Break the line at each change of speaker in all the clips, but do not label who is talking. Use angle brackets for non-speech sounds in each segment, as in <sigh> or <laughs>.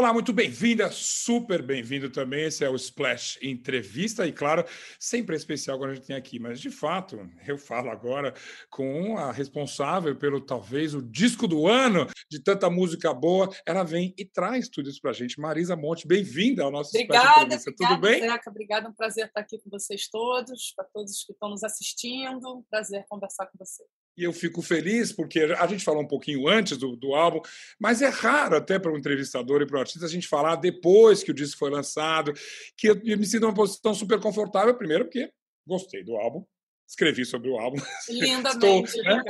Olá, muito bem-vinda, super bem-vindo também. Esse é o Splash Entrevista e, claro, sempre é especial quando a gente tem aqui, mas de fato, eu falo agora com a responsável pelo talvez o disco do ano de tanta música boa. Ela vem e traz tudo isso para a gente. Marisa Monte, bem-vinda ao nosso
obrigada, Splash Entrevista. Obrigada, tudo bem? Zeca, obrigada, um prazer estar aqui com vocês todos, para todos que estão nos assistindo, um prazer conversar com vocês
e eu fico feliz porque a gente falou um pouquinho antes do, do álbum, mas é raro até para um entrevistador e para um artista a gente falar depois que o disco foi lançado, que eu, eu me sinto numa posição super confortável, primeiro porque gostei do álbum, escrevi sobre o álbum.
Lindamente, <laughs> Estou, né?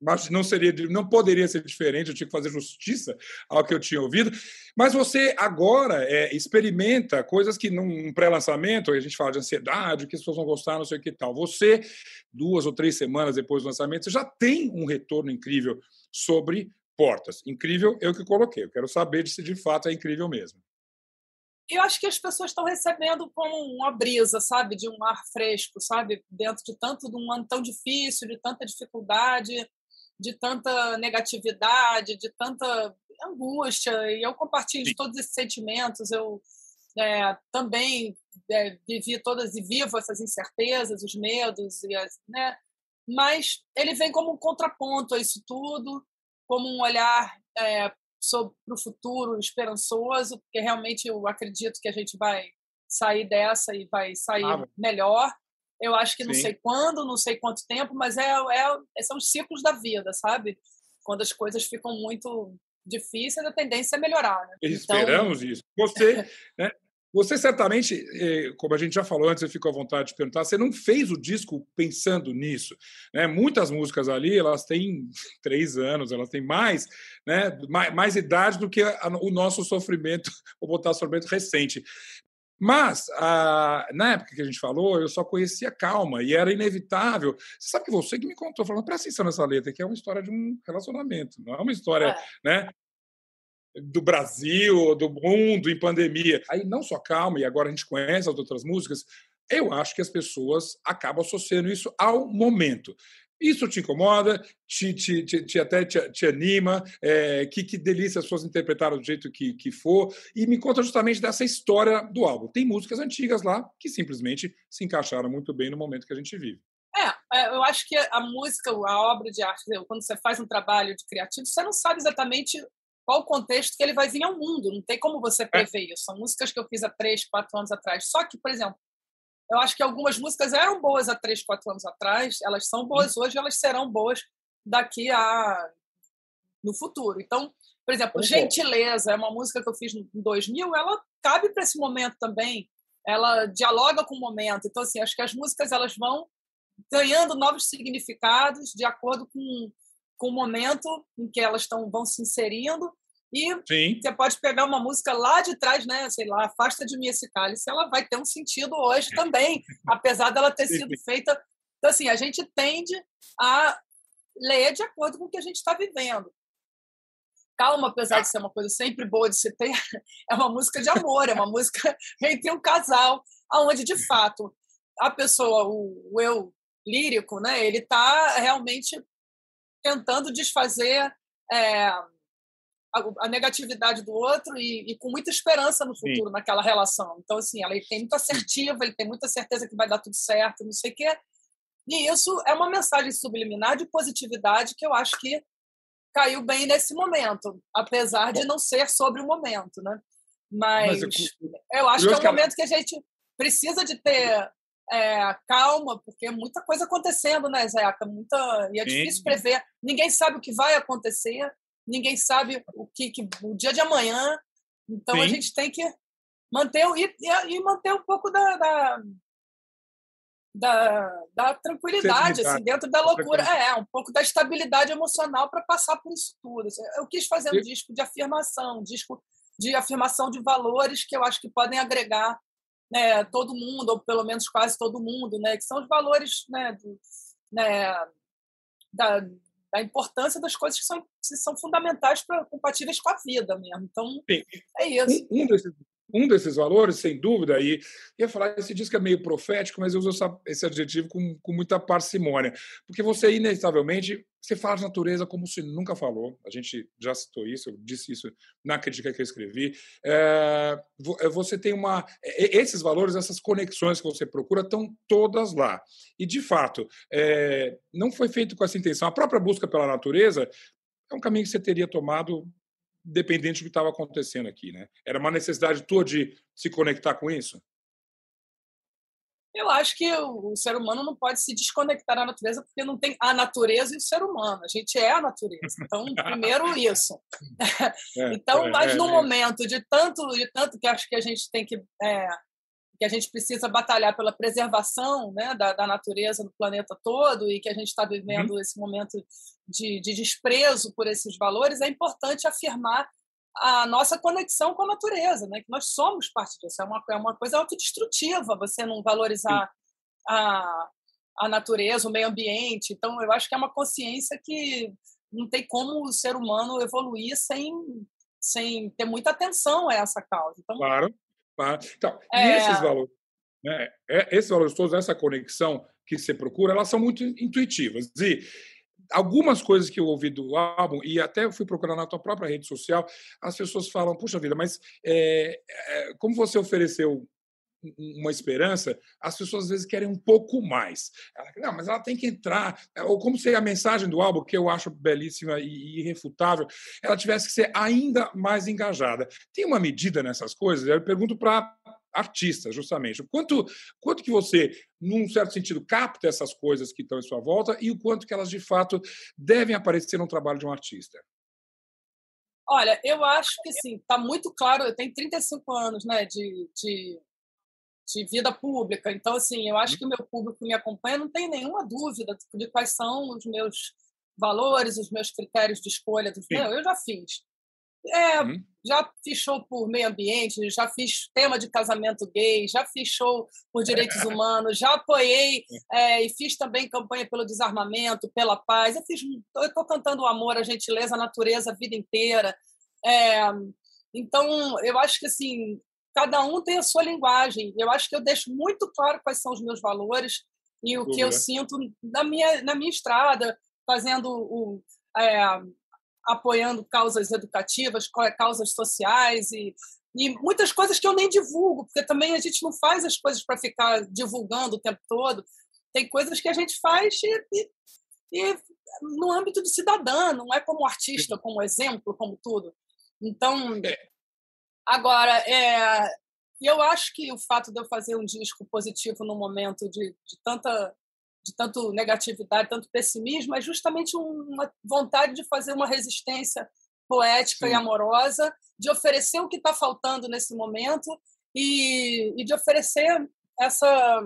Mas não seria, não poderia ser diferente. Eu tinha que fazer justiça ao que eu tinha ouvido. Mas você agora é, experimenta coisas que num pré-lançamento a gente fala de ansiedade, que as pessoas vão gostar, não sei o que tal. Você duas ou três semanas depois do lançamento, você já tem um retorno incrível sobre portas. Incrível, eu que coloquei. Eu quero saber se de fato é incrível mesmo.
Eu acho que as pessoas estão recebendo como uma brisa, sabe, de um ar fresco, sabe, dentro de tanto de um ano tão difícil, de tanta dificuldade de tanta negatividade, de tanta angústia, e eu compartilho de todos esses sentimentos. Eu é, também é, vivi todas e vivo essas incertezas, os medos, e as, né? mas ele vem como um contraponto a isso tudo, como um olhar é, sobre o futuro esperançoso, porque realmente eu acredito que a gente vai sair dessa e vai sair ah, melhor. Eu acho que não Sim. sei quando, não sei quanto tempo, mas é, é, são os ciclos da vida, sabe? Quando as coisas ficam muito difíceis, a tendência é melhorar. Né?
Então esperamos então... isso. Você, <laughs> né, você certamente, eh, como a gente já falou antes, eu fico à vontade de perguntar, você não fez o disco pensando nisso. Né? Muitas músicas ali, elas têm <laughs> três anos, elas têm mais, né, mais, mais idade do que o nosso sofrimento, <laughs> vou botar sofrimento recente. Mas, a, na época que a gente falou, eu só conhecia calma e era inevitável. Você sabe que você que me contou, falando, presta atenção nessa letra, que é uma história de um relacionamento, não é uma história, é. né? do Brasil, do mundo em pandemia. Aí não só calma, e agora a gente conhece as outras músicas, eu acho que as pessoas acabam associando isso ao momento. Isso te incomoda, te, te, te, te até te, te anima, é, que, que delícia as pessoas interpretaram do jeito que, que for, e me conta justamente dessa história do álbum. Tem músicas antigas lá que simplesmente se encaixaram muito bem no momento que a gente vive.
É, é eu acho que a música, a obra de arte, quando você faz um trabalho de criativo, você não sabe exatamente qual o contexto que ele vai vir ao mundo, não tem como você é. prever isso. São músicas que eu fiz há três, quatro anos atrás. Só que, por exemplo, eu acho que algumas músicas eram boas há três, quatro anos atrás, elas são boas hoje, elas serão boas daqui a no futuro. Então, por exemplo, Gentileza é uma música que eu fiz em 2000, ela cabe para esse momento também. Ela dialoga com o momento. Então, assim, acho que as músicas elas vão ganhando novos significados de acordo com, com o momento em que elas estão vão se inserindo e Sim. você pode pegar uma música lá de trás, né? Sei lá, Afasta de mim esse cálice, ela vai ter um sentido hoje <laughs> também, apesar dela ter sido feita. Então, assim, a gente tende a ler de acordo com o que a gente está vivendo. Calma, apesar de ser uma coisa sempre boa de se ter, <laughs> é uma música de amor, é uma música <laughs> entre um casal, aonde de fato a pessoa, o, o eu lírico, né? Ele está realmente tentando desfazer é, a, a negatividade do outro e, e, com muita esperança no futuro Sim. naquela relação. Então, assim, ela tem muita assertiva, ele tem muita certeza que vai dar tudo certo, não sei o quê. E isso é uma mensagem subliminar de positividade que eu acho que caiu bem nesse momento, apesar de não ser sobre o momento, né? Mas, Mas eu, eu, acho eu que é um momento que a gente precisa de ter é, calma, porque é muita coisa acontecendo, né, Zeca? Muita... E é Sim. difícil prever. Ninguém sabe o que vai acontecer ninguém sabe o que, que o dia de amanhã. Então Sim. a gente tem que manter e, e manter um pouco da, da, da, da tranquilidade, assim, dentro da loucura. É, um pouco da estabilidade emocional para passar por isso tudo. Eu quis fazer um disco de afirmação, um disco de afirmação de valores que eu acho que podem agregar né, todo mundo, ou pelo menos quase todo mundo, né, que são os valores né, do, né, da, da importância das coisas que são, que são fundamentais para compatíveis com a vida mesmo. Então, Sim. é isso.
Um, um, desses, um desses valores, sem dúvida, e ia falar, esse disco é meio profético, mas eu uso esse adjetivo com, com muita parcimônia, porque você, inevitavelmente, você fala de natureza como se nunca falou, a gente já citou isso, eu disse isso na crítica que eu escrevi, é, você tem uma... Esses valores, essas conexões que você procura estão todas lá, e, de fato, é, não foi feito com essa intenção. A própria busca pela natureza é um caminho que você teria tomado dependente do que estava acontecendo aqui, né? Era uma necessidade tua de se conectar com isso?
Eu acho que o ser humano não pode se desconectar da natureza porque não tem a natureza e o ser humano. A gente é a natureza. Então, primeiro <laughs> isso. É, <laughs> então, é, mas é, no é. momento de tanto, de tanto que acho que a gente tem que é, que a gente precisa batalhar pela preservação né, da, da, natureza do planeta todo e que a gente está vivendo uhum. esse momento de, de, desprezo por esses valores, é importante afirmar a nossa conexão com a natureza, né, que nós somos parte disso. É uma, é uma coisa autodestrutiva você não valorizar a, a natureza, o meio ambiente. Então, eu acho que é uma consciência que não tem como o ser humano evoluir sem, sem ter muita atenção a essa causa. Então,
claro. Tá? Então, é... esses valores, né, é, esses valores todos, essa conexão que você procura, elas são muito intuitivas. E algumas coisas que eu ouvi do álbum, e até eu fui procurar na tua própria rede social, as pessoas falam, puxa vida, mas é, como você ofereceu uma esperança, as pessoas às vezes querem um pouco mais. Ela, não, mas ela tem que entrar. Ou como se a mensagem do álbum, que eu acho belíssima e irrefutável, ela tivesse que ser ainda mais engajada. Tem uma medida nessas coisas? Eu pergunto para artistas, justamente. O quanto, quanto que você, num certo sentido, capta essas coisas que estão em sua volta e o quanto que elas, de fato, devem aparecer no trabalho de um artista?
Olha, eu acho que sim, está muito claro. Eu tenho 35 anos né, de, de de vida pública. Então, assim, eu acho uhum. que o meu público me acompanha não tem nenhuma dúvida de quais são os meus valores, os meus critérios de escolha. Do... Não, eu já fiz. É, uhum. Já fiz show por meio ambiente, já fiz tema de casamento gay, já fiz show por direitos <laughs> humanos, já apoiei é, e fiz também campanha pelo desarmamento, pela paz. Eu estou cantando o amor, a gentileza, a natureza a vida inteira. É, então, eu acho que assim cada um tem a sua linguagem. Eu acho que eu deixo muito claro quais são os meus valores e o que eu sinto na minha, na minha estrada, fazendo o. É, apoiando causas educativas, causas sociais e, e muitas coisas que eu nem divulgo, porque também a gente não faz as coisas para ficar divulgando o tempo todo. Tem coisas que a gente faz e, e, e no âmbito de cidadã, não é como artista, como exemplo, como tudo. Então, é. Agora, é, eu acho que o fato de eu fazer um disco positivo no momento de, de tanta de tanto negatividade, tanto pessimismo, é justamente uma vontade de fazer uma resistência poética Sim. e amorosa, de oferecer o que está faltando nesse momento e, e de oferecer essa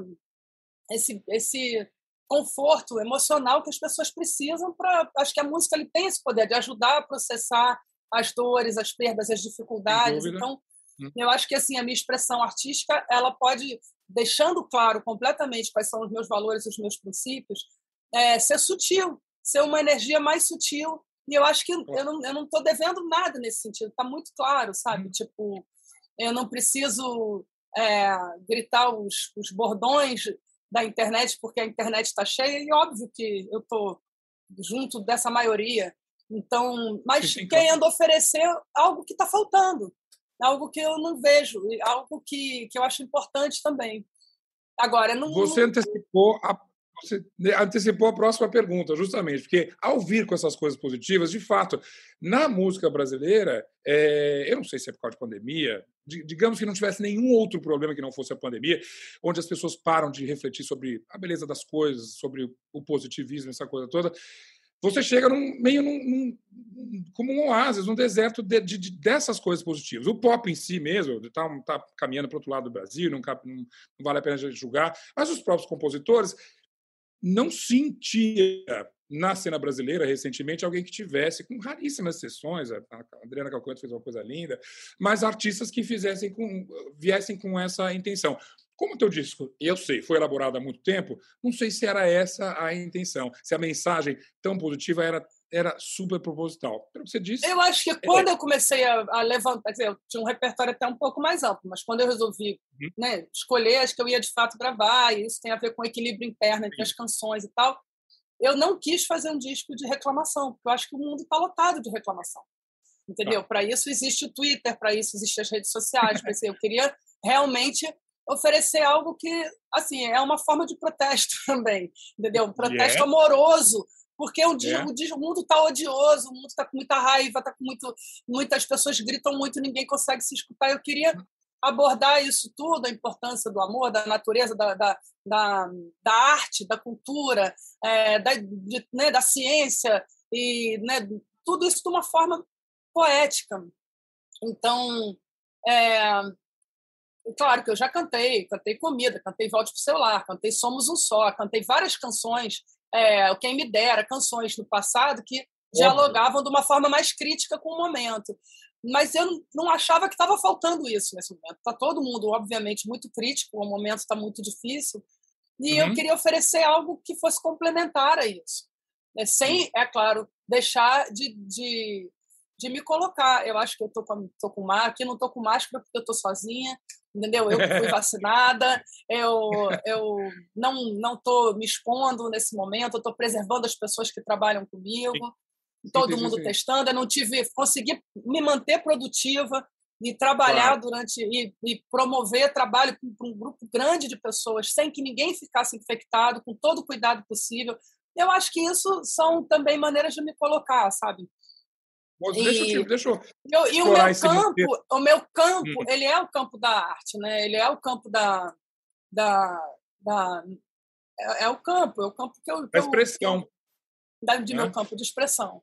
esse, esse conforto emocional que as pessoas precisam para acho que a música ele tem esse poder de ajudar a processar as dores, as perdas, as dificuldades. Então, hum. eu acho que assim a minha expressão artística ela pode deixando claro completamente quais são os meus valores, os meus princípios, é, ser sutil, ser uma energia mais sutil. E eu acho que eu não eu não estou devendo nada nesse sentido. Está muito claro, sabe? Hum. Tipo, eu não preciso é, gritar os, os bordões da internet porque a internet está cheia e óbvio que eu estou junto dessa maioria então, mas sim, sim, querendo claro. oferecer algo que está faltando, algo que eu não vejo, algo que, que eu acho importante também. Agora, não.
Você antecipou a, você antecipou a próxima pergunta, justamente, porque ao vir com essas coisas positivas, de fato, na música brasileira, é, eu não sei se é por causa de pandemia, digamos que não tivesse nenhum outro problema que não fosse a pandemia, onde as pessoas param de refletir sobre a beleza das coisas, sobre o positivismo, essa coisa toda você chega num, meio num, num, como um oásis, num deserto de, de, de, dessas coisas positivas. O pop em si mesmo está tá caminhando para o outro lado do Brasil, não, não, não, vale a pena julgar, mas os próprios compositores não sentia na cena brasileira recentemente alguém que tivesse, com raríssimas exceções, a Adriana Calcanto fez uma coisa linda, mas artistas que fizessem com, viessem com essa intenção. Como o teu disco, eu sei, foi elaborado há muito tempo, não sei se era essa a intenção, se a mensagem tão positiva era era super proposital. Pelo que você disse.
Eu acho que é quando eu comecei a, a levantar, dizer, eu tinha um repertório até um pouco mais amplo, mas quando eu resolvi uhum. né, escolher, acho que eu ia de fato gravar, e isso tem a ver com o equilíbrio interno entre Sim. as canções e tal. Eu não quis fazer um disco de reclamação, porque eu acho que o mundo está lotado de reclamação. Entendeu? Tá. Para isso existe o Twitter, para isso existem as redes sociais. eu queria realmente oferecer algo que, assim, é uma forma de protesto <laughs> também, entendeu? Um protesto yeah. amoroso porque o, dia, é. o, mundo está odioso, o mundo está com muita raiva, tá com muito, muitas pessoas gritam muito, ninguém consegue se escutar. Eu queria abordar isso tudo, a importância do amor, da natureza, da, da, da, da arte, da cultura, é, da, de, né, da ciência, e né, tudo isso de uma forma poética. Então, é, claro que eu já cantei, cantei Comida, cantei Volte para o Celular, cantei Somos um Só, cantei várias canções é, Quem Me Dera, canções do passado que dialogavam de uma forma mais crítica com o momento. Mas eu não achava que estava faltando isso nesse momento. Está todo mundo, obviamente, muito crítico, o momento está muito difícil, e uhum. eu queria oferecer algo que fosse complementar a isso. Né? Sem, é claro, deixar de, de, de me colocar. Eu acho que eu estou com, tô com máscara, aqui não estou com máscara porque eu estou sozinha, entendeu? Eu fui <laughs> vacinada, eu, eu não não estou me expondo nesse momento, eu estou preservando as pessoas que trabalham comigo, sim. todo sim, mundo sim. testando, eu não tive, consegui me manter produtiva e trabalhar claro. durante e, e, promover trabalho para um grupo grande de pessoas sem que ninguém ficasse infectado, com todo o cuidado possível. Eu acho que isso são também maneiras de me colocar, sabe?
Mas e, deixa eu, deixa eu,
eu e o meu campo, o meu campo, hum. ele é o campo da arte, né? Ele é o campo da, da, da é, é, o campo, é o campo que eu,
a expressão
da, de né? meu campo de expressão.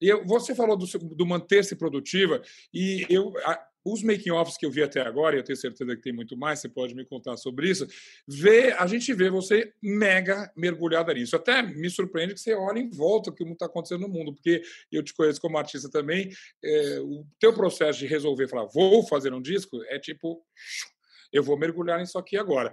E eu, você falou do, do manter-se produtiva e eu os making-offs que eu vi até agora, e eu tenho certeza que tem muito mais, você pode me contar sobre isso, vê, a gente vê você mega mergulhada nisso. Até me surpreende que você olha em volta o que está acontecendo no mundo, porque eu te conheço como artista também, é, o teu processo de resolver falar, vou fazer um disco, é tipo, eu vou mergulhar nisso aqui agora.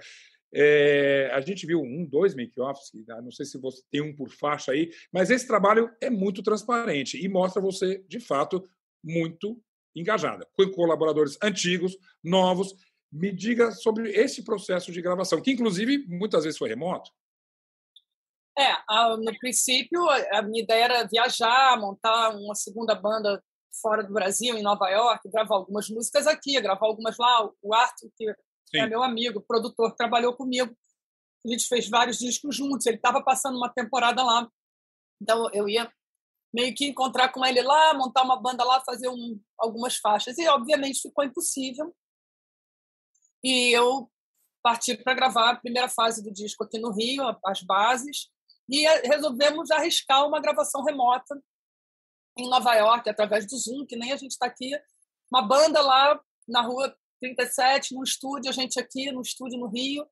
É, a gente viu um, dois make-offs, não sei se você tem um por faixa aí, mas esse trabalho é muito transparente e mostra você, de fato, muito engajada, com colaboradores antigos, novos. Me diga sobre esse processo de gravação, que inclusive muitas vezes foi remoto.
É, no princípio a minha ideia era viajar, montar uma segunda banda fora do Brasil, em Nova York, gravar algumas músicas aqui, gravar algumas lá. O Arthur, que Sim. é meu amigo, produtor, trabalhou comigo. A gente fez vários discos juntos. Ele estava passando uma temporada lá. Então eu ia meio que encontrar com ele lá, montar uma banda lá, fazer um, algumas faixas. E, obviamente, ficou impossível. E eu parti para gravar a primeira fase do disco aqui no Rio, as bases, e resolvemos arriscar uma gravação remota em Nova York, através do Zoom, que nem a gente está aqui. Uma banda lá na rua 37, no estúdio, a gente aqui no estúdio no Rio.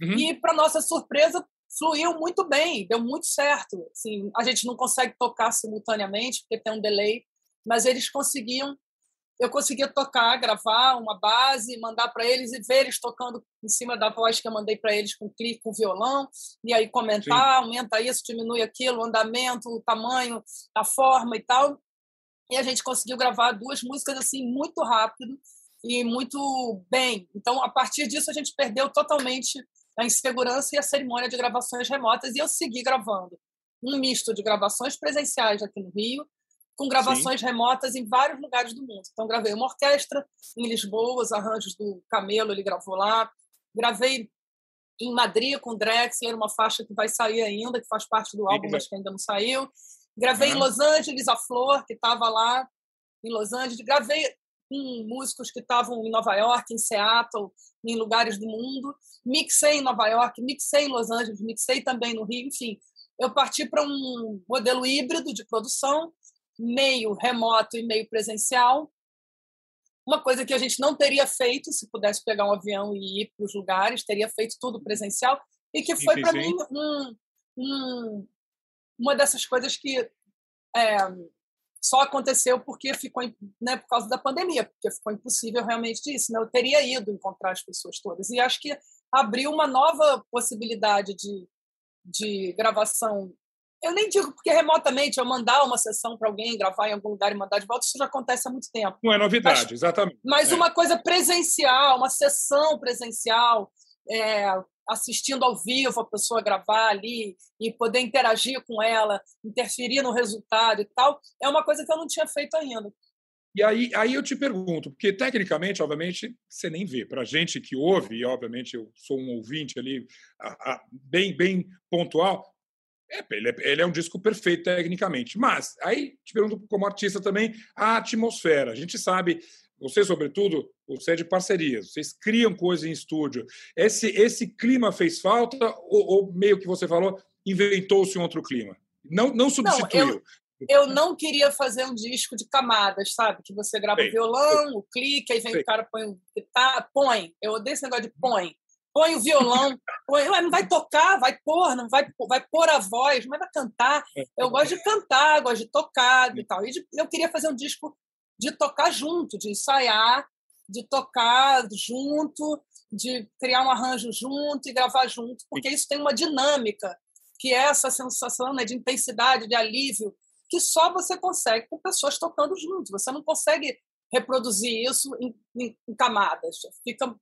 Uhum. E, para nossa surpresa, fluiu muito bem, deu muito certo. Assim, a gente não consegue tocar simultaneamente, porque tem um delay, mas eles conseguiam. Eu conseguia tocar, gravar uma base, mandar para eles e ver eles tocando em cima da voz que eu mandei para eles com clique, com violão, e aí comentar, Sim. aumenta isso, diminui aquilo, o andamento, o tamanho, a forma e tal. E a gente conseguiu gravar duas músicas assim muito rápido e muito bem. Então, a partir disso, a gente perdeu totalmente a insegurança e a cerimônia de gravações remotas, e eu segui gravando. Um misto de gravações presenciais aqui no Rio, com gravações Sim. remotas em vários lugares do mundo. Então, gravei uma orquestra em Lisboa, os arranjos do Camelo, ele gravou lá. Gravei em Madrid com Drexler, uma faixa que vai sair ainda, que faz parte do álbum, mas que ainda não saiu. Gravei uhum. em Los Angeles, a Flor, que estava lá em Los Angeles. Gravei com músicos que estavam em Nova York, em Seattle, em lugares do mundo. Mixei em Nova York, mixei em Los Angeles, mixei também no Rio, enfim. Eu parti para um modelo híbrido de produção, meio remoto e meio presencial. Uma coisa que a gente não teria feito se pudesse pegar um avião e ir para os lugares, teria feito tudo presencial, e que foi para mim um, um, uma dessas coisas que é, só aconteceu porque ficou né, por causa da pandemia, porque ficou impossível realmente disso. Né? Eu teria ido encontrar as pessoas todas. E acho que abriu uma nova possibilidade de, de gravação. Eu nem digo porque remotamente eu mandar uma sessão para alguém, gravar em algum lugar e mandar de volta, isso já acontece há muito tempo.
Não é novidade, mas, exatamente.
Mas é. uma coisa presencial, uma sessão presencial, é, assistindo ao vivo a pessoa gravar ali e poder interagir com ela, interferir no resultado e tal, é uma coisa que eu não tinha feito ainda.
E aí, aí eu te pergunto, porque tecnicamente, obviamente, você nem vê. Para a gente que ouve, e obviamente eu sou um ouvinte ali a, a, bem, bem pontual, é, ele, é, ele, é, um disco perfeito tecnicamente. Mas aí te pergunto como artista também a atmosfera. A gente sabe você, sobretudo, você é de parcerias, vocês criam coisas em estúdio. Esse, esse clima fez falta ou, ou meio que você falou, inventou-se um outro clima? Não, não substituiu. Não,
eu, eu, não queria fazer um disco de camadas, sabe? Que você grava o violão, o clique, aí vem Sei. o cara põe o guitarra, põe. Eu odeio esse negócio de põe. Põe o violão, <laughs> põe, não vai tocar, vai pôr, não vai, vai pôr a voz, mas vai cantar. É. Eu gosto de cantar, gosto de tocar e tal. E eu queria fazer um disco de tocar junto, de ensaiar, de tocar junto, de criar um arranjo junto e gravar junto, porque isso tem uma dinâmica, que é essa sensação né, de intensidade, de alívio, que só você consegue com pessoas tocando junto. Você não consegue reproduzir isso em, em, em camadas. Fica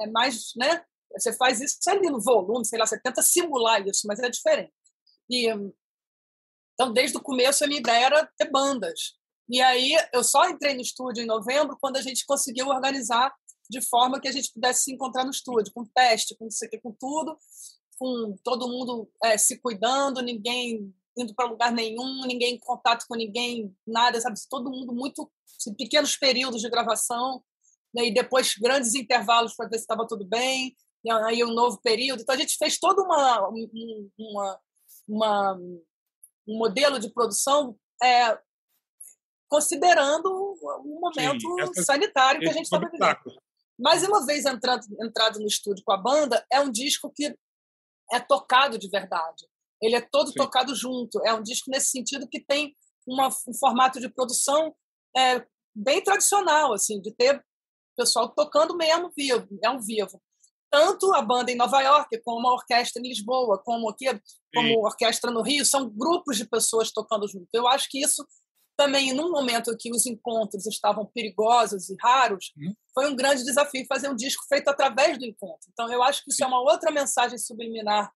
é mais, né? Você faz isso ali no volume, sei lá, você tenta simular isso, mas é diferente. E então, desde o começo, a minha ideia era ter bandas. E aí eu só entrei no estúdio em novembro quando a gente conseguiu organizar de forma que a gente pudesse se encontrar no estúdio, com teste, com com tudo, com todo mundo é, se cuidando, ninguém indo para lugar nenhum, ninguém em contato com ninguém, nada, sabe? Todo mundo muito assim, pequenos períodos de gravação, né? e depois grandes intervalos para ver se estava tudo bem, e aí um novo período. Então a gente fez todo uma, uma, uma um modelo de produção é, considerando o momento Sim, sanitário que a gente estava vivendo. Mas uma vez entrado, entrado no estúdio com a banda, é um disco que é tocado de verdade. Ele é todo Sim. tocado junto. É um disco nesse sentido que tem uma, um formato de produção é, bem tradicional, assim, de ter pessoal tocando mesmo vivo, é um vivo. Tanto a banda em Nova York, como a orquestra em Lisboa, como aqui, como a orquestra no Rio, são grupos de pessoas tocando junto. Eu acho que isso também, num momento que os encontros estavam perigosos e raros, hum. foi um grande desafio fazer um disco feito através do encontro. Então, eu acho que isso é uma outra mensagem subliminar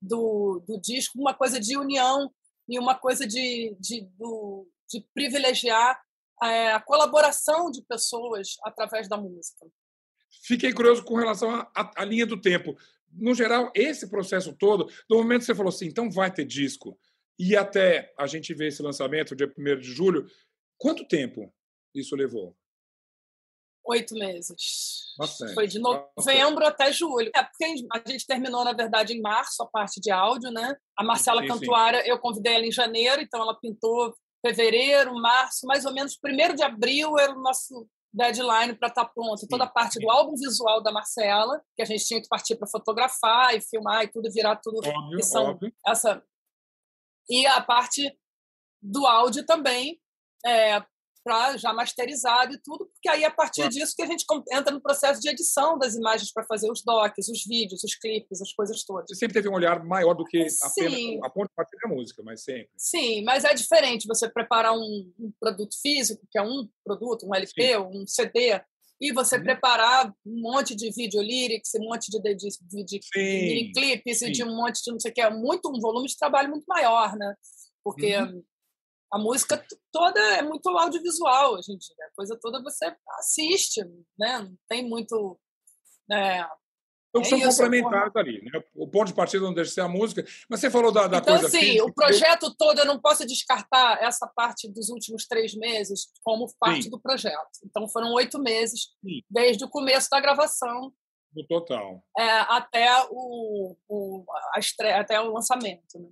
do, do disco, uma coisa de união e uma coisa de, de, do, de privilegiar é, a colaboração de pessoas através da música.
Fiquei curioso com relação à linha do tempo. No geral, esse processo todo, do momento que você falou assim, então vai ter disco, e até a gente ver esse lançamento, dia 1 de julho, quanto tempo isso levou?
Oito meses. Bastante. Foi de novembro Bastante. até julho. É porque a gente terminou, na verdade, em março, a parte de áudio, né? A Marcela sim, Cantuária, sim. eu convidei ela em janeiro, então ela pintou fevereiro, março, mais ou menos, primeiro de abril era o nosso deadline para estar tá pronto. Toda a parte do álbum visual da Marcela, que a gente tinha que partir para fotografar e filmar e tudo, virar tudo.
Óbvio, óbvio.
Essa e a parte do áudio também, é, para já masterizado e tudo, porque aí a partir claro. disso que a gente entra no processo de edição das imagens para fazer os docs, os vídeos, os clipes, as coisas todas.
Você sempre teve um olhar maior do que a ponto de partir da música, mas sempre.
Sim, mas é diferente você preparar um, um produto físico, que é um produto, um LP, Sim. um CD, e você uhum. preparar um monte de vídeo lyrics, um monte de, de, de, de clipes e de um monte de não sei o que, é muito um volume de trabalho muito maior, né? Porque uhum. a música toda é muito audiovisual hoje em dia, a coisa toda você assiste, né? Não tem muito né?
Então, é são isso, complementares porra. ali. Né? O ponto de partida não deixa de ser a música. Mas você falou da, da
então,
coisa.
Então, sim, o projeto todo, eu não posso descartar essa parte dos últimos três meses como parte sim. do projeto. Então, foram oito meses, sim. desde o começo da gravação.
No total.
É, até, o, o, a estreia, até o lançamento. Né?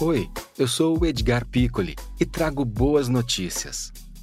Oi, eu sou o Edgar Piccoli e trago boas notícias.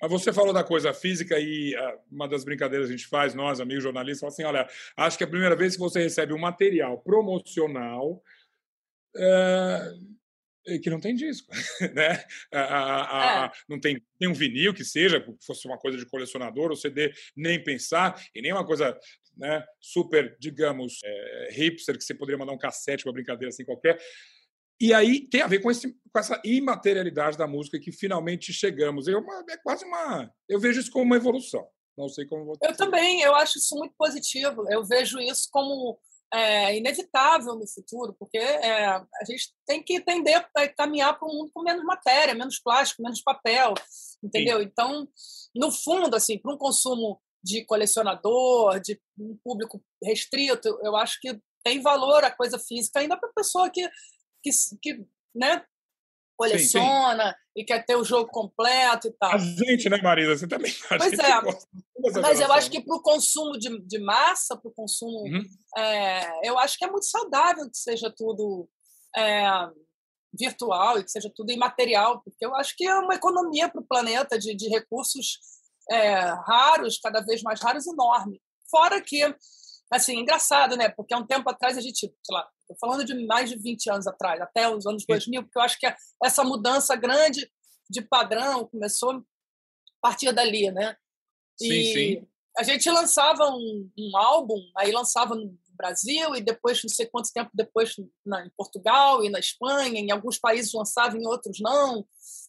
Mas você falou da coisa física e uh, uma das brincadeiras que a gente faz, nós, amigos jornalistas, fala assim: olha, acho que é a primeira vez que você recebe um material promocional. Uh, que não tem disco, <laughs> né? A, a, a, é. Não tem, tem um vinil que seja, fosse uma coisa de colecionador, ou CD, nem pensar, e nem uma coisa né, super, digamos, é, hipster, que você poderia mandar um cassete, uma brincadeira assim qualquer. E aí tem a ver com, esse, com essa imaterialidade da música que finalmente chegamos. Eu, é quase uma. Eu vejo isso como uma evolução. Não sei como você.
Eu também, eu acho isso muito positivo. Eu vejo isso como é, inevitável no futuro, porque é, a gente tem que tender a caminhar para um mundo com menos matéria, menos plástico, menos papel, entendeu? Sim. Então, no fundo, assim, para um consumo de colecionador, de um público restrito, eu acho que tem valor a coisa física ainda para a pessoa que, que, que né, coleciona sim, sim. e quer ter o jogo completo e tal.
A gente, né, Marisa? Você também. <laughs>
pois é. Mas eu acho que para o consumo de, de massa, para o consumo. Uhum. É, eu acho que é muito saudável que seja tudo é, virtual e que seja tudo imaterial, porque eu acho que é uma economia para o planeta de, de recursos é, raros, cada vez mais raros, enorme. Fora que, assim, engraçado, né? Porque há um tempo atrás a gente, sei lá, Estou falando de mais de 20 anos atrás, até os anos 2000, porque eu acho que essa mudança grande de padrão começou a partir dali, né?
Sim, e sim.
A gente lançava um, um, álbum, aí lançava no Brasil e depois, não sei quanto tempo depois, na, em Portugal e na Espanha, em alguns países lançava, em outros não,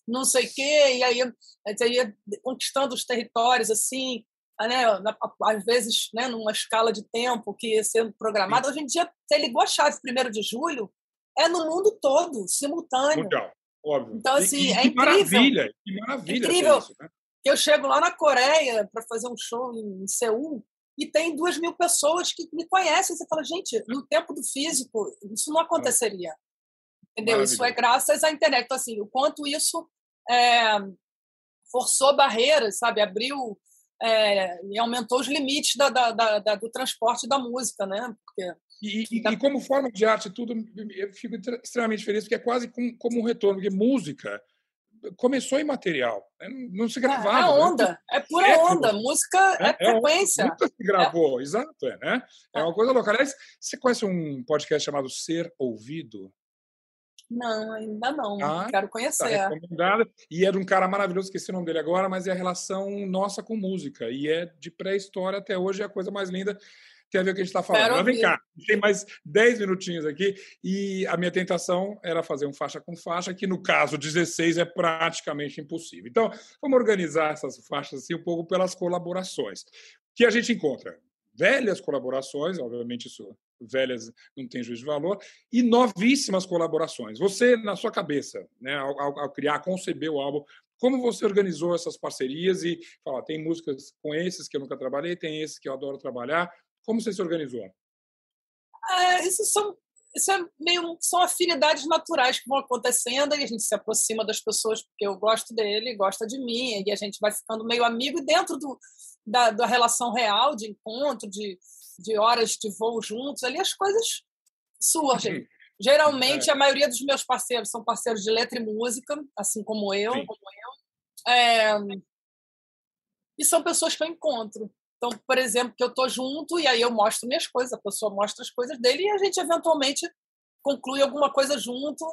não sei o quê, e aí a gente ia conquistando os territórios, assim, né, às vezes né, numa escala de tempo que ia sendo programada. Hoje em dia, você ligou a chave 1 de julho, é no mundo todo, simultâneo.
Mundial, óbvio.
Então, assim,
e,
é
que
incrível.
Maravilha, que maravilha.
Incrível.
Isso, né?
Eu chego lá na Coreia para fazer um show em Seul e tem duas mil pessoas que me conhecem. Você fala, gente, no tempo do físico, isso não aconteceria. Entendeu? Isso é graças à internet. Então, assim, o quanto isso é, forçou barreiras, sabe? Abriu é, e aumentou os limites da, da, da, do transporte da música, né?
Porque, e, e, e, como forma de arte, tudo, eu fico extremamente feliz, porque é quase como, um retorno, porque música começou em material, né? não se gravava.
É, é onda, né? é pura é onda, música é, é frequência.
Nunca se gravou, exato, é, né? É uma coisa louca. Aliás, você conhece um podcast chamado Ser Ouvido?
Não, ainda não. Ah, Quero tá conhecer.
Tá recomendada. E é de um cara maravilhoso, esqueci o nome dele agora, mas é a relação nossa com música. E é de pré-história até hoje, é a coisa mais linda. Tem a ver com o que a gente está falando. Mas vem cá, tem mais 10 minutinhos aqui. E a minha tentação era fazer um faixa com faixa, que no caso 16 é praticamente impossível. Então, vamos organizar essas faixas assim um pouco pelas colaborações. Que a gente encontra velhas colaborações, obviamente isso velhas não tem juízo de valor, e novíssimas colaborações. Você, na sua cabeça, né, ao, ao criar, conceber o álbum, como você organizou essas parcerias e fala, tem músicas com esses que eu nunca trabalhei, tem esses que eu adoro trabalhar. Como você se organizou?
É, isso são isso é meio são afinidades naturais que vão acontecendo e a gente se aproxima das pessoas porque eu gosto dele, gosta de mim e a gente vai ficando meio amigo e dentro do, da, da relação real de encontro, de, de horas de voo juntos, ali as coisas surgem. Geralmente, é. a maioria dos meus parceiros são parceiros de letra e música, assim como eu. Como eu. É... E são pessoas que eu encontro. Então, por exemplo, que eu estou junto e aí eu mostro minhas coisas, a pessoa mostra as coisas dele e a gente eventualmente conclui alguma coisa junto.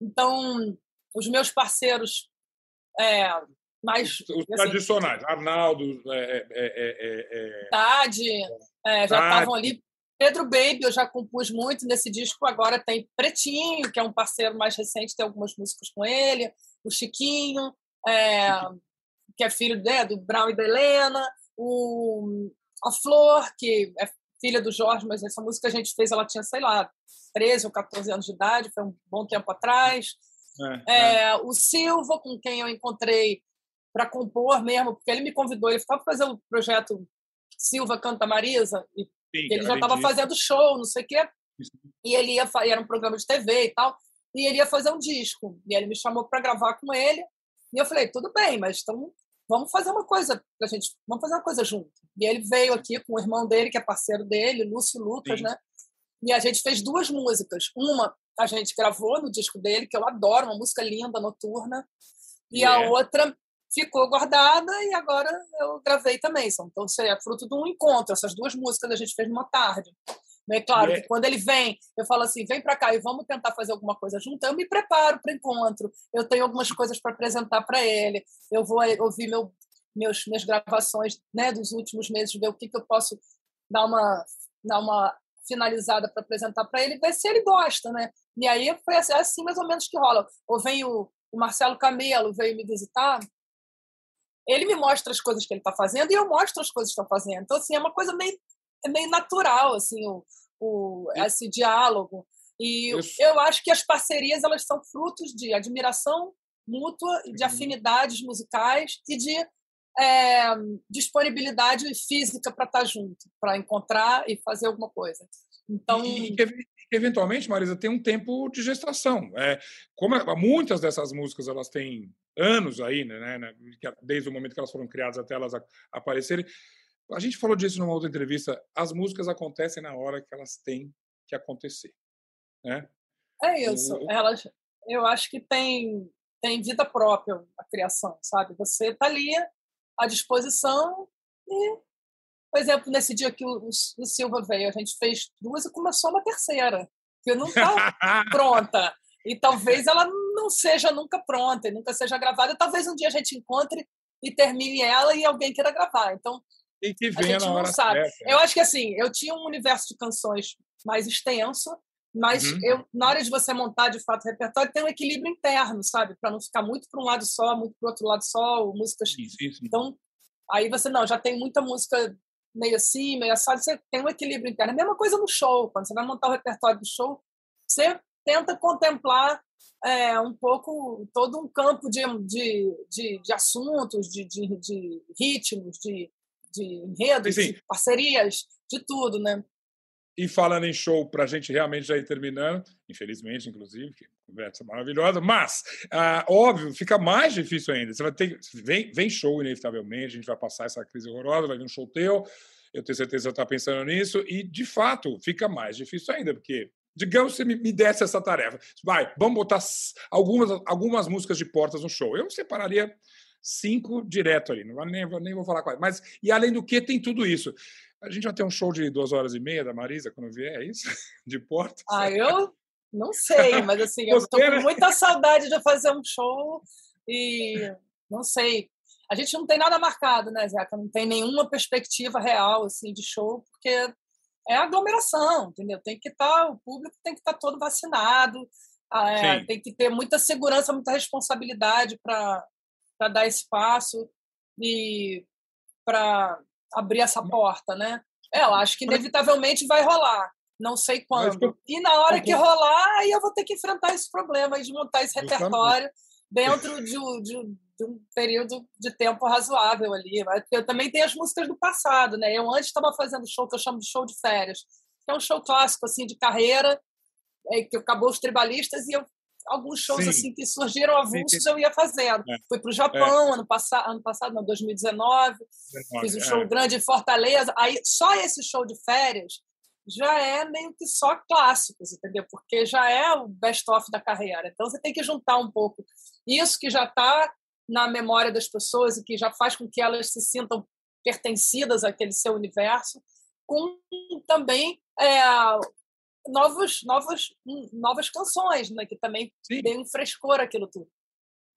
Então, os meus parceiros é, mais.
Os, os assim, tradicionais, Arnaldo, é, é,
é Tade, já estavam ali. Pedro Baby, eu já compus muito nesse disco. Agora tem Pretinho, que é um parceiro mais recente, tem algumas músicas com ele. O Chiquinho, que é filho né, do Brown e da Helena o, a Flor, que é filha do Jorge, mas essa música a gente fez, ela tinha, sei lá, 13 ou 14 anos de idade, foi um bom tempo atrás. É, é. É, o Silva, com quem eu encontrei para compor mesmo, porque ele me convidou, ele estava fazendo o projeto Silva Canta Marisa, e Sim, ele já estava fazendo show, não sei o quê, e ele ia era um programa de TV e tal. e ele ia fazer um disco. E ele me chamou para gravar com ele. E eu falei, tudo bem, mas então vamos fazer uma coisa pra gente, vamos fazer uma coisa junto. E ele veio aqui com o irmão dele, que é parceiro dele, Lúcio Lucas, Sim. né? E a gente fez duas músicas. Uma a gente gravou no disco dele, que eu adoro, uma música linda, noturna. E yeah. a outra ficou guardada e agora eu gravei também. Então, é fruto de um encontro. Essas duas músicas a gente fez numa tarde. É claro yeah. que quando ele vem, eu falo assim: vem para cá e vamos tentar fazer alguma coisa junto. Eu me preparo para o encontro. Eu tenho algumas coisas para apresentar para ele. Eu vou ouvir meu, meus, minhas gravações né, dos últimos meses, ver o que, que eu posso dar uma, dar uma finalizada para apresentar para ele, ver se ele gosta. Né? E aí foi assim, assim mais ou menos que rola. Ou vem o, o Marcelo Camelo, veio me visitar. Ele me mostra as coisas que ele está fazendo e eu mostro as coisas que estou fazendo. Então, assim, é uma coisa meio é meio natural assim o, o esse diálogo e Isso. eu acho que as parcerias elas são frutos de admiração mútua de uhum. afinidades musicais e de é, disponibilidade física para estar tá junto para encontrar e fazer alguma coisa então
e, eventualmente Marisa tem um tempo de gestação é como muitas dessas músicas elas têm anos aí né, né desde o momento que elas foram criadas até elas aparecerem a gente falou disso numa outra entrevista. As músicas acontecem na hora que elas têm que acontecer, né?
É isso. O... Elas, eu acho que tem tem vida própria a criação, sabe? Você está ali à disposição e, por exemplo, nesse dia que o, o Silva veio, a gente fez duas e começou uma terceira, que não está <laughs> pronta. E talvez ela não seja nunca pronta e nunca seja gravada. Talvez um dia a gente encontre e termine ela e alguém queira gravar. Então,
tem que ver a gente não sabe. Certa.
Eu acho que assim, eu tinha um universo de canções mais extenso, mas uhum. eu, na hora de você montar de fato o repertório, tem um equilíbrio interno, sabe? Para não ficar muito para um lado só, muito para o outro lado só, ou músicas. Então, aí você não, já tem muita música meio assim, meio assado, você tem um equilíbrio interno. A mesma coisa no show, quando você vai montar o repertório do show, você tenta contemplar é, um pouco todo um campo de, de, de, de assuntos, de, de, de ritmos, de de enredos, Sim. de parcerias, de tudo, né?
E falando em show, para a gente realmente já ir terminando, infelizmente, inclusive, que conversa maravilhosa, mas, ah, óbvio, fica mais difícil ainda. Você vai ter. Vem, vem show, inevitavelmente, a gente vai passar essa crise horrorosa, vai vir um show teu, eu tenho certeza que você está pensando nisso, e, de fato, fica mais difícil ainda, porque digamos que você me, me desse essa tarefa. Vai, vamos botar algumas, algumas músicas de portas no show. Eu separaria cinco direto ali, não nem, nem vou falar quais. Mas, e além do que, tem tudo isso. A gente vai ter um show de duas horas e meia da Marisa quando vier, é isso? <laughs> De porta?
Ah, eu não sei, mas assim, eu estou com muita saudade de fazer um show e não sei. A gente não tem nada marcado, né, Zeca? Não tem nenhuma perspectiva real assim de show, porque é aglomeração, entendeu? Tem que estar, tá, o público tem que estar tá todo vacinado, ah, é, tem que ter muita segurança, muita responsabilidade para para dar espaço e para abrir essa porta, né? É, eu acho que inevitavelmente vai rolar. Não sei quando. E na hora que rolar, aí eu vou ter que enfrentar esse problema de montar esse repertório dentro de, de, de, um período de tempo razoável ali. Eu também tenho as músicas do passado, né? Eu antes estava fazendo show que eu chamo de show de férias, que é um show clássico assim de carreira, é, que acabou os tribalistas e eu alguns shows Sim. assim que surgiram avulsos eu ia fazendo. É. Fui para o Japão é. ano passado, ano passado, não, 2019, 19, fiz um show é. grande em Fortaleza. Aí só esse show de férias já é meio que só clássicos, entendeu? Porque já é o best-of da carreira. Então você tem que juntar um pouco isso que já está na memória das pessoas e que já faz com que elas se sintam pertencidas àquele seu universo, com também é, novos, novos, novas canções, né? que também Sim. dê um frescor aquilo tudo.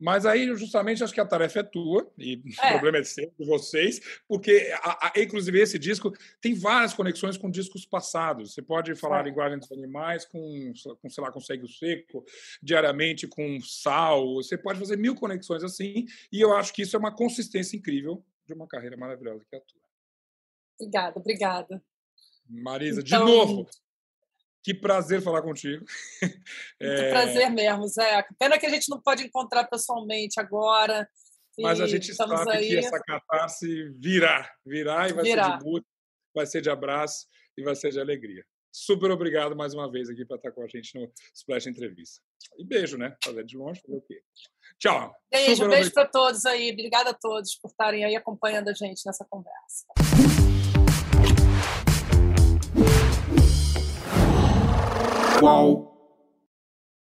Mas aí, justamente, acho que a tarefa é tua, e <laughs> é. o problema é seu, de vocês, porque, a, a, inclusive, esse disco tem várias conexões com discos passados. Você pode falar é. a linguagem dos animais com, com, sei lá, com segue o seco, diariamente com sal, você pode fazer mil conexões assim, e eu acho que isso é uma consistência incrível de uma carreira maravilhosa que é a tua.
Obrigada, obrigada.
Marisa, então, de novo, que prazer falar contigo. <laughs>
Muito é... prazer mesmo, Zé. Pena que a gente não pode encontrar pessoalmente agora.
Mas a gente sabe aí... que essa catarse virá, virá e vai virá. ser de música, vai ser de abraço e vai ser de alegria. super obrigado mais uma vez aqui para estar com a gente no Splash Entrevista. E beijo, né? Fazer de longe, fazer o quê? Tchau.
Beijo, super beijo para todos aí. Obrigada a todos por estarem aí acompanhando a gente nessa conversa. whoa.